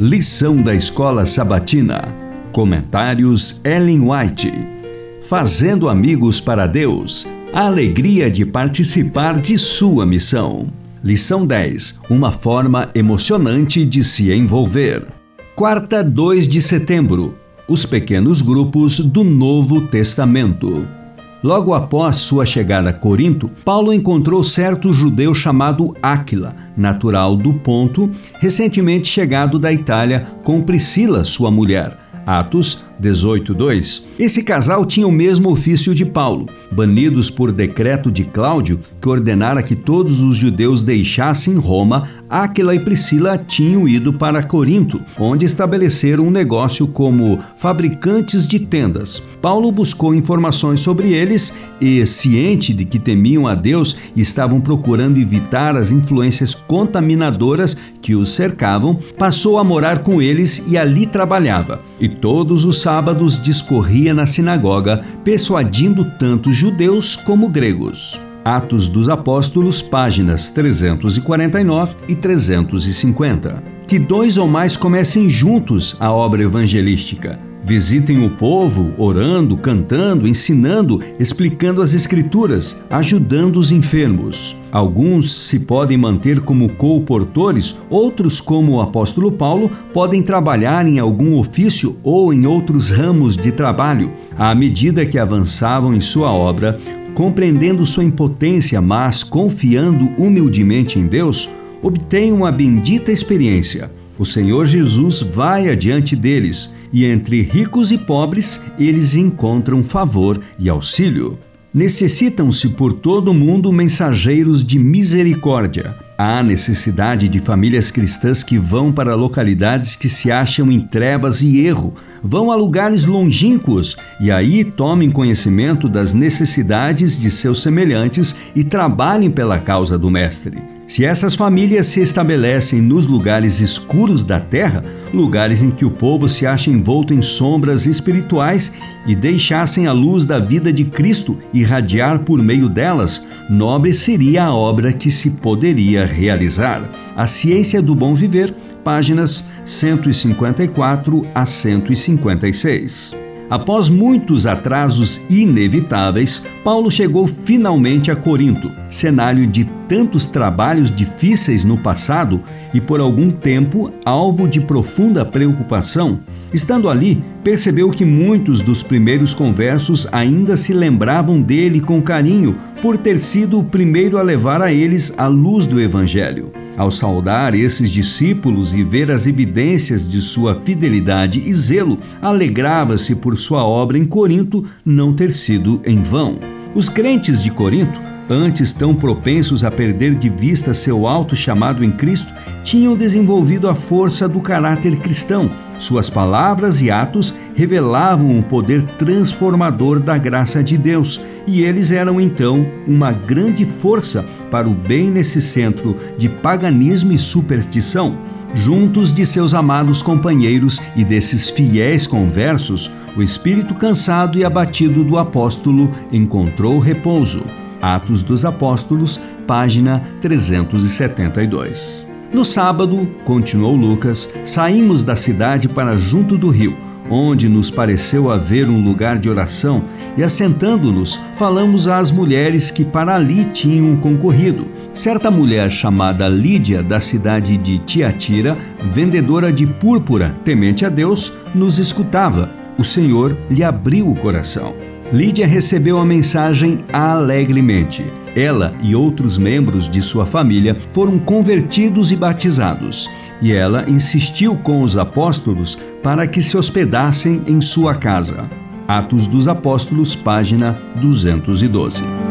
Lição da Escola Sabatina. Comentários Ellen White. Fazendo amigos para Deus. A alegria de participar de sua missão. Lição 10. Uma forma emocionante de se envolver. Quarta, 2 de setembro. Os pequenos grupos do Novo Testamento. Logo após sua chegada a Corinto, Paulo encontrou certo judeu chamado Áquila, natural do Ponto, recentemente chegado da Itália com Priscila, sua mulher. Atos 18:2. Esse casal tinha o mesmo ofício de Paulo. Banidos por decreto de Cláudio, que ordenara que todos os judeus deixassem Roma, Áquila e Priscila tinham ido para Corinto, onde estabeleceram um negócio como fabricantes de tendas. Paulo buscou informações sobre eles e, ciente de que temiam a Deus e estavam procurando evitar as influências contaminadoras que os cercavam, passou a morar com eles e ali trabalhava. E todos os sábados discorria na sinagoga, persuadindo tanto judeus como gregos. Atos dos Apóstolos, páginas 349 e 350. Que dois ou mais comecem juntos a obra evangelística Visitem o povo, orando, cantando, ensinando, explicando as Escrituras, ajudando os enfermos. Alguns se podem manter como co-portores, outros, como o apóstolo Paulo, podem trabalhar em algum ofício ou em outros ramos de trabalho. À medida que avançavam em sua obra, compreendendo sua impotência, mas confiando humildemente em Deus, obtêm uma bendita experiência. O Senhor Jesus vai adiante deles, e entre ricos e pobres eles encontram favor e auxílio. Necessitam-se por todo o mundo mensageiros de misericórdia. Há necessidade de famílias cristãs que vão para localidades que se acham em trevas e erro, vão a lugares longínquos e aí tomem conhecimento das necessidades de seus semelhantes e trabalhem pela causa do Mestre. Se essas famílias se estabelecem nos lugares escuros da terra, lugares em que o povo se acha envolto em sombras espirituais, e deixassem a luz da vida de Cristo irradiar por meio delas, nobre seria a obra que se poderia realizar. A Ciência do Bom Viver, páginas 154 a 156. Após muitos atrasos inevitáveis, Paulo chegou finalmente a Corinto, cenário de tantos trabalhos difíceis no passado e por algum tempo alvo de profunda preocupação. Estando ali, percebeu que muitos dos primeiros conversos ainda se lembravam dele com carinho por ter sido o primeiro a levar a eles a luz do Evangelho. Ao saudar esses discípulos e ver as evidências de sua fidelidade e zelo, alegrava-se por sua obra em Corinto não ter sido em vão. Os crentes de Corinto antes tão propensos a perder de vista seu alto chamado em Cristo, tinham desenvolvido a força do caráter cristão. Suas palavras e atos revelavam o poder transformador da graça de Deus, e eles eram então uma grande força para o bem nesse centro de paganismo e superstição. Juntos de seus amados companheiros e desses fiéis conversos, o espírito cansado e abatido do apóstolo encontrou repouso. Atos dos Apóstolos, página 372. No sábado, continuou Lucas, saímos da cidade para junto do rio, onde nos pareceu haver um lugar de oração, e assentando-nos, falamos às mulheres que para ali tinham concorrido. Certa mulher chamada Lídia, da cidade de Tiatira, vendedora de púrpura, temente a Deus, nos escutava. O Senhor lhe abriu o coração. Lídia recebeu a mensagem alegremente. Ela e outros membros de sua família foram convertidos e batizados, e ela insistiu com os apóstolos para que se hospedassem em sua casa. Atos dos Apóstolos, página 212.